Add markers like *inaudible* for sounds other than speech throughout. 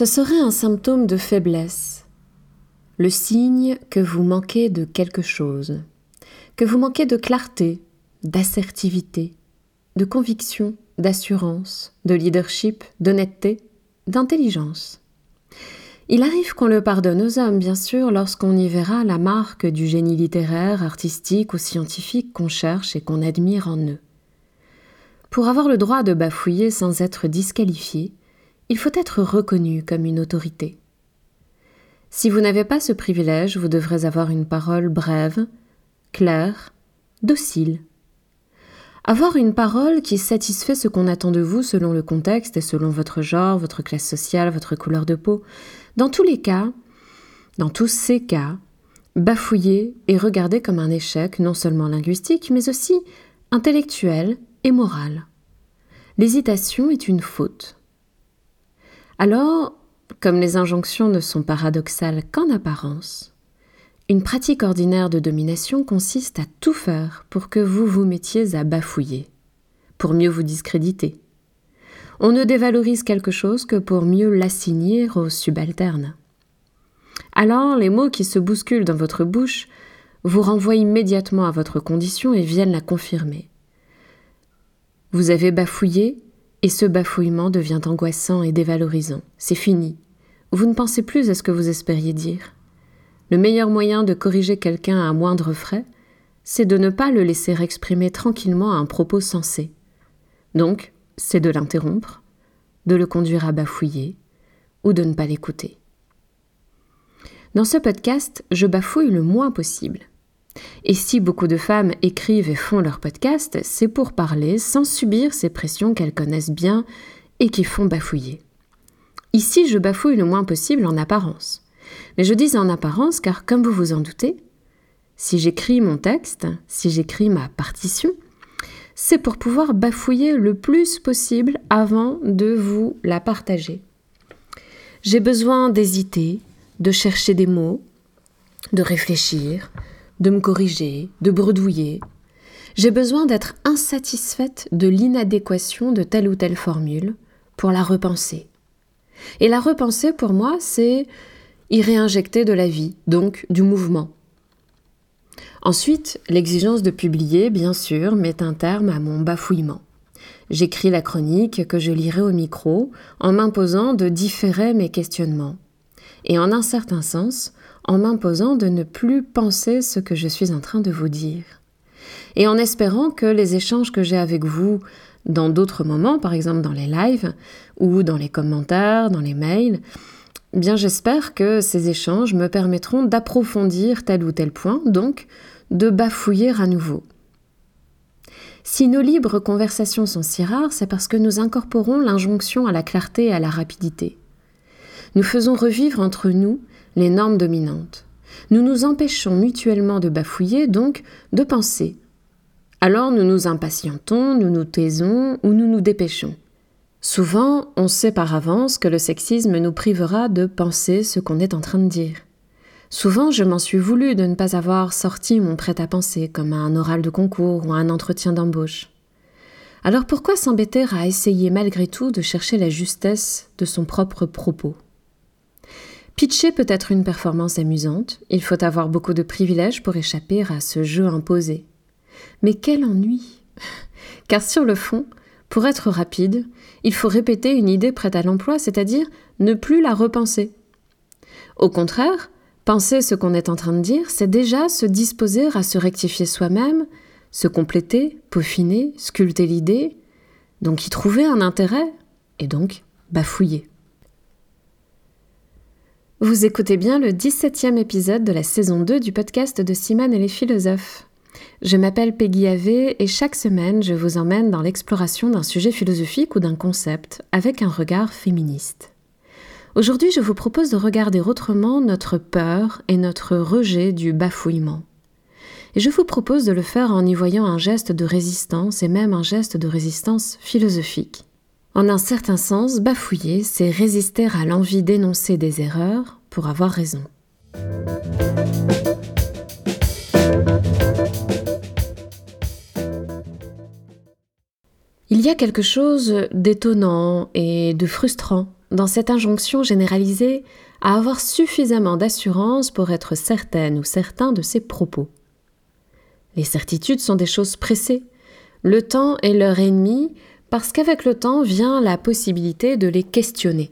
Ce serait un symptôme de faiblesse, le signe que vous manquez de quelque chose, que vous manquez de clarté, d'assertivité, de conviction, d'assurance, de leadership, d'honnêteté, d'intelligence. Il arrive qu'on le pardonne aux hommes, bien sûr, lorsqu'on y verra la marque du génie littéraire, artistique ou scientifique qu'on cherche et qu'on admire en eux. Pour avoir le droit de bafouiller sans être disqualifié, il faut être reconnu comme une autorité. Si vous n'avez pas ce privilège, vous devrez avoir une parole brève, claire, docile. Avoir une parole qui satisfait ce qu'on attend de vous selon le contexte et selon votre genre, votre classe sociale, votre couleur de peau. Dans tous les cas, dans tous ces cas, bafouiller est regardé comme un échec non seulement linguistique, mais aussi intellectuel et moral. L'hésitation est une faute. Alors, comme les injonctions ne sont paradoxales qu'en apparence, une pratique ordinaire de domination consiste à tout faire pour que vous vous mettiez à bafouiller, pour mieux vous discréditer. On ne dévalorise quelque chose que pour mieux l'assigner aux subalternes. Alors, les mots qui se bousculent dans votre bouche vous renvoient immédiatement à votre condition et viennent la confirmer. Vous avez bafouillé, et ce bafouillement devient angoissant et dévalorisant. C'est fini. Vous ne pensez plus à ce que vous espériez dire. Le meilleur moyen de corriger quelqu'un à moindre frais, c'est de ne pas le laisser exprimer tranquillement un propos sensé. Donc, c'est de l'interrompre, de le conduire à bafouiller, ou de ne pas l'écouter. Dans ce podcast, je bafouille le moins possible. Et si beaucoup de femmes écrivent et font leur podcast, c'est pour parler sans subir ces pressions qu'elles connaissent bien et qui font bafouiller. Ici, je bafouille le moins possible en apparence. Mais je dis en apparence car, comme vous vous en doutez, si j'écris mon texte, si j'écris ma partition, c'est pour pouvoir bafouiller le plus possible avant de vous la partager. J'ai besoin d'hésiter, de chercher des mots, de réfléchir, de me corriger, de bredouiller. J'ai besoin d'être insatisfaite de l'inadéquation de telle ou telle formule pour la repenser. Et la repenser, pour moi, c'est y réinjecter de la vie, donc du mouvement. Ensuite, l'exigence de publier, bien sûr, met un terme à mon bafouillement. J'écris la chronique que je lirai au micro en m'imposant de différer mes questionnements. Et en un certain sens, en m'imposant de ne plus penser ce que je suis en train de vous dire. Et en espérant que les échanges que j'ai avec vous dans d'autres moments, par exemple dans les lives ou dans les commentaires, dans les mails, bien j'espère que ces échanges me permettront d'approfondir tel ou tel point, donc de bafouiller à nouveau. Si nos libres conversations sont si rares, c'est parce que nous incorporons l'injonction à la clarté et à la rapidité. Nous faisons revivre entre nous les normes dominantes. Nous nous empêchons mutuellement de bafouiller, donc de penser. Alors nous nous impatientons, nous nous taisons ou nous nous dépêchons. Souvent, on sait par avance que le sexisme nous privera de penser ce qu'on est en train de dire. Souvent, je m'en suis voulu de ne pas avoir sorti mon prêt-à-penser comme à un oral de concours ou à un entretien d'embauche. Alors pourquoi s'embêter à essayer malgré tout de chercher la justesse de son propre propos? Pitcher peut être une performance amusante, il faut avoir beaucoup de privilèges pour échapper à ce jeu imposé. Mais quel ennui *laughs* Car sur le fond, pour être rapide, il faut répéter une idée prête à l'emploi, c'est-à-dire ne plus la repenser. Au contraire, penser ce qu'on est en train de dire, c'est déjà se disposer à se rectifier soi-même, se compléter, peaufiner, sculpter l'idée, donc y trouver un intérêt, et donc bafouiller. Vous écoutez bien le 17e épisode de la saison 2 du podcast de Simone et les philosophes. Je m'appelle Peggy Ave et chaque semaine je vous emmène dans l'exploration d'un sujet philosophique ou d'un concept avec un regard féministe. Aujourd'hui je vous propose de regarder autrement notre peur et notre rejet du bafouillement. Et je vous propose de le faire en y voyant un geste de résistance et même un geste de résistance philosophique. En un certain sens, bafouiller, c'est résister à l'envie d'énoncer des erreurs pour avoir raison. Il y a quelque chose d'étonnant et de frustrant dans cette injonction généralisée à avoir suffisamment d'assurance pour être certaine ou certain de ses propos. Les certitudes sont des choses pressées. Le temps est leur ennemi parce qu'avec le temps vient la possibilité de les questionner.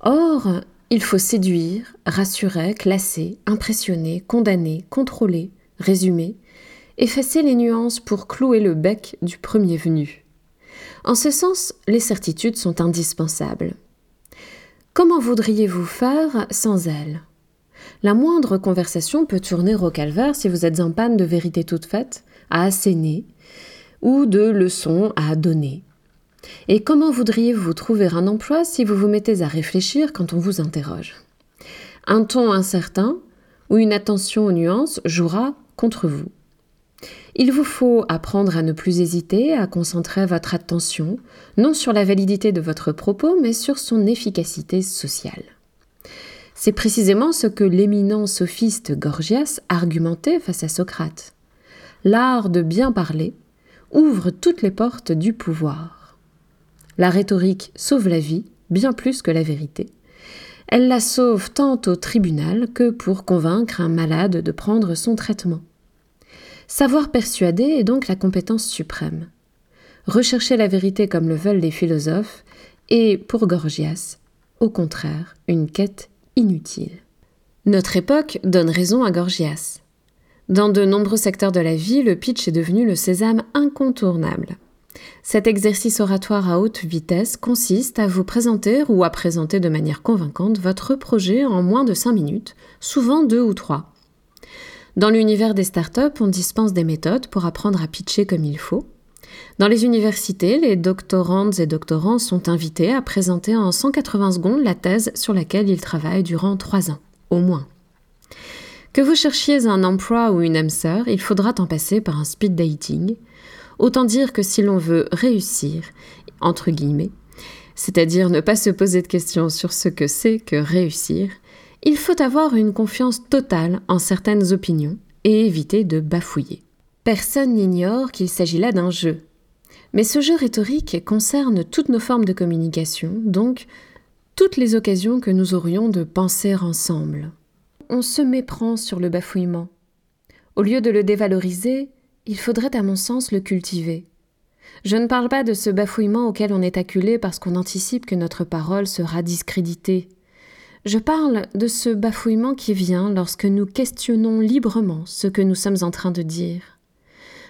Or, il faut séduire, rassurer, classer, impressionner, condamner, contrôler, résumer, effacer les nuances pour clouer le bec du premier venu. En ce sens, les certitudes sont indispensables. Comment voudriez-vous faire sans elles? La moindre conversation peut tourner au calvaire si vous êtes en panne de vérité toute faite, à asséner, ou de leçons à donner. Et comment voudriez-vous trouver un emploi si vous vous mettez à réfléchir quand on vous interroge? Un ton incertain ou une attention aux nuances jouera contre vous. Il vous faut apprendre à ne plus hésiter, à concentrer votre attention non sur la validité de votre propos, mais sur son efficacité sociale. C'est précisément ce que l'éminent sophiste Gorgias argumentait face à Socrate. L'art de bien parler ouvre toutes les portes du pouvoir. La rhétorique sauve la vie bien plus que la vérité. Elle la sauve tant au tribunal que pour convaincre un malade de prendre son traitement. Savoir persuader est donc la compétence suprême. Rechercher la vérité comme le veulent les philosophes est, pour Gorgias, au contraire, une quête inutile. Notre époque donne raison à Gorgias. Dans de nombreux secteurs de la vie, le pitch est devenu le sésame incontournable. Cet exercice oratoire à haute vitesse consiste à vous présenter ou à présenter de manière convaincante votre projet en moins de cinq minutes, souvent deux ou trois. Dans l'univers des startups, on dispense des méthodes pour apprendre à pitcher comme il faut. Dans les universités, les doctorantes et doctorants sont invités à présenter en 180 secondes la thèse sur laquelle ils travaillent durant trois ans, au moins. Que vous cherchiez un emploi ou une âme sœur, il faudra en passer par un speed dating. Autant dire que si l'on veut réussir, entre guillemets, c'est-à-dire ne pas se poser de questions sur ce que c'est que réussir, il faut avoir une confiance totale en certaines opinions et éviter de bafouiller. Personne n'ignore qu'il s'agit là d'un jeu. Mais ce jeu rhétorique concerne toutes nos formes de communication, donc toutes les occasions que nous aurions de penser ensemble on se méprend sur le bafouillement. Au lieu de le dévaloriser, il faudrait à mon sens le cultiver. Je ne parle pas de ce bafouillement auquel on est acculé parce qu'on anticipe que notre parole sera discréditée. Je parle de ce bafouillement qui vient lorsque nous questionnons librement ce que nous sommes en train de dire.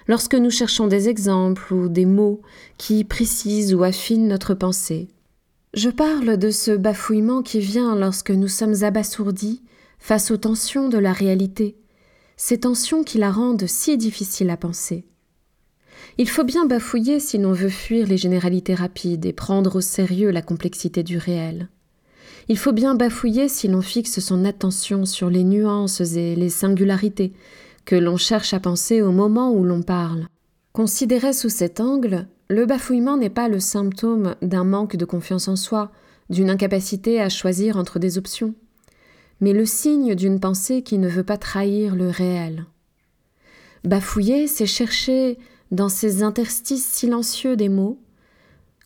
Lorsque nous cherchons des exemples ou des mots qui précisent ou affinent notre pensée. Je parle de ce bafouillement qui vient lorsque nous sommes abasourdis face aux tensions de la réalité, ces tensions qui la rendent si difficile à penser. Il faut bien bafouiller si l'on veut fuir les généralités rapides et prendre au sérieux la complexité du réel. Il faut bien bafouiller si l'on fixe son attention sur les nuances et les singularités que l'on cherche à penser au moment où l'on parle. Considéré sous cet angle, le bafouillement n'est pas le symptôme d'un manque de confiance en soi, d'une incapacité à choisir entre des options mais le signe d'une pensée qui ne veut pas trahir le réel. Bafouiller, c'est chercher dans ces interstices silencieux des mots,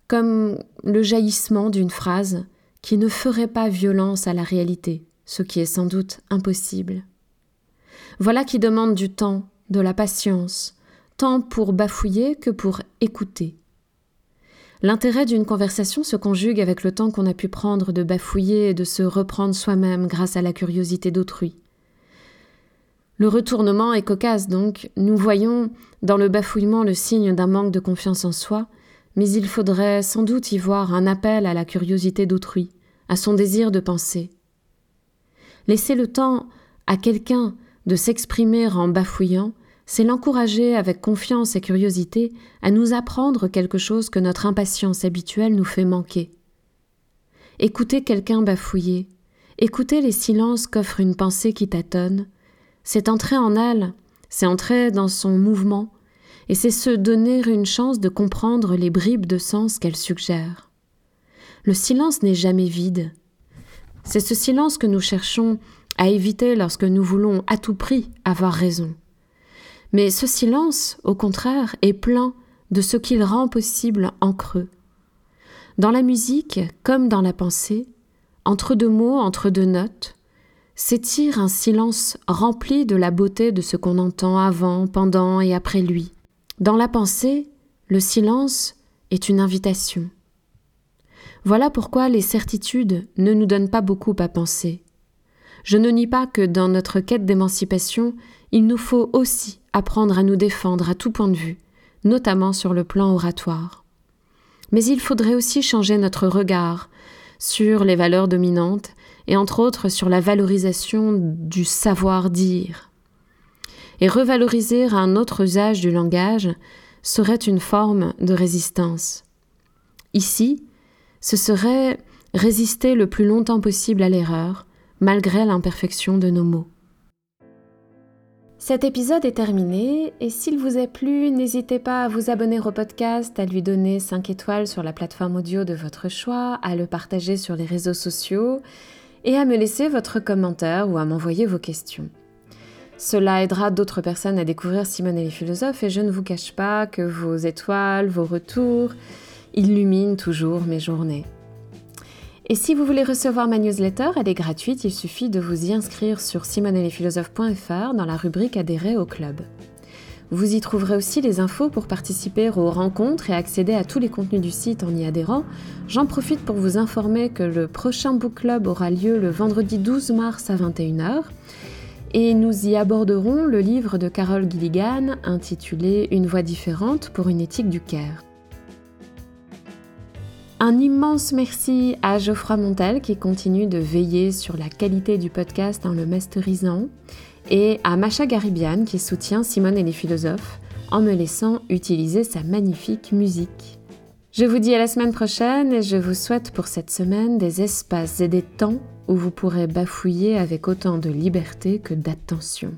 comme le jaillissement d'une phrase qui ne ferait pas violence à la réalité, ce qui est sans doute impossible. Voilà qui demande du temps, de la patience, tant pour bafouiller que pour écouter. L'intérêt d'une conversation se conjugue avec le temps qu'on a pu prendre de bafouiller et de se reprendre soi-même grâce à la curiosité d'autrui. Le retournement est cocasse donc, nous voyons dans le bafouillement le signe d'un manque de confiance en soi, mais il faudrait sans doute y voir un appel à la curiosité d'autrui, à son désir de penser. Laisser le temps à quelqu'un de s'exprimer en bafouillant c'est l'encourager avec confiance et curiosité à nous apprendre quelque chose que notre impatience habituelle nous fait manquer. Écouter quelqu'un bafouiller, écouter les silences qu'offre une pensée qui tâtonne, c'est entrer en elle, c'est entrer dans son mouvement, et c'est se donner une chance de comprendre les bribes de sens qu'elle suggère. Le silence n'est jamais vide. C'est ce silence que nous cherchons à éviter lorsque nous voulons à tout prix avoir raison. Mais ce silence, au contraire, est plein de ce qu'il rend possible en creux. Dans la musique, comme dans la pensée, entre deux mots, entre deux notes, s'étire un silence rempli de la beauté de ce qu'on entend avant, pendant et après lui. Dans la pensée, le silence est une invitation. Voilà pourquoi les certitudes ne nous donnent pas beaucoup à penser. Je ne nie pas que dans notre quête d'émancipation, il nous faut aussi apprendre à nous défendre à tout point de vue, notamment sur le plan oratoire. Mais il faudrait aussi changer notre regard sur les valeurs dominantes et entre autres sur la valorisation du savoir-dire. Et revaloriser un autre usage du langage serait une forme de résistance. Ici, ce serait résister le plus longtemps possible à l'erreur, malgré l'imperfection de nos mots. Cet épisode est terminé et s'il vous a plu, n'hésitez pas à vous abonner au podcast, à lui donner 5 étoiles sur la plateforme audio de votre choix, à le partager sur les réseaux sociaux et à me laisser votre commentaire ou à m'envoyer vos questions. Cela aidera d'autres personnes à découvrir Simone et les philosophes et je ne vous cache pas que vos étoiles, vos retours illuminent toujours mes journées. Et si vous voulez recevoir ma newsletter, elle est gratuite, il suffit de vous y inscrire sur simonelesphilosophes.fr dans la rubrique Adhérer au club. Vous y trouverez aussi les infos pour participer aux rencontres et accéder à tous les contenus du site en y adhérant. J'en profite pour vous informer que le prochain book club aura lieu le vendredi 12 mars à 21h et nous y aborderons le livre de Carole Gilligan intitulé Une voix différente pour une éthique du Caire. Un immense merci à Geoffroy Montel qui continue de veiller sur la qualité du podcast en le masterisant et à Macha Garibian qui soutient Simone et les philosophes en me laissant utiliser sa magnifique musique. Je vous dis à la semaine prochaine et je vous souhaite pour cette semaine des espaces et des temps où vous pourrez bafouiller avec autant de liberté que d'attention.